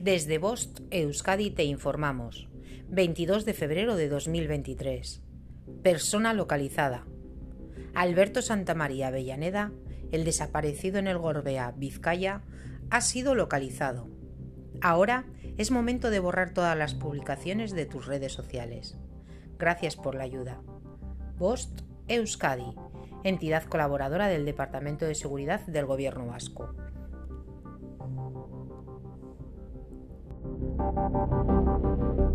Desde Bost, Euskadi, te informamos. 22 de febrero de 2023. Persona localizada. Alberto Santamaría Avellaneda, el desaparecido en el Gorbea, Vizcaya, ha sido localizado. Ahora es momento de borrar todas las publicaciones de tus redes sociales. Gracias por la ayuda. Bost Euskadi, entidad colaboradora del Departamento de Seguridad del Gobierno Vasco. Thank you.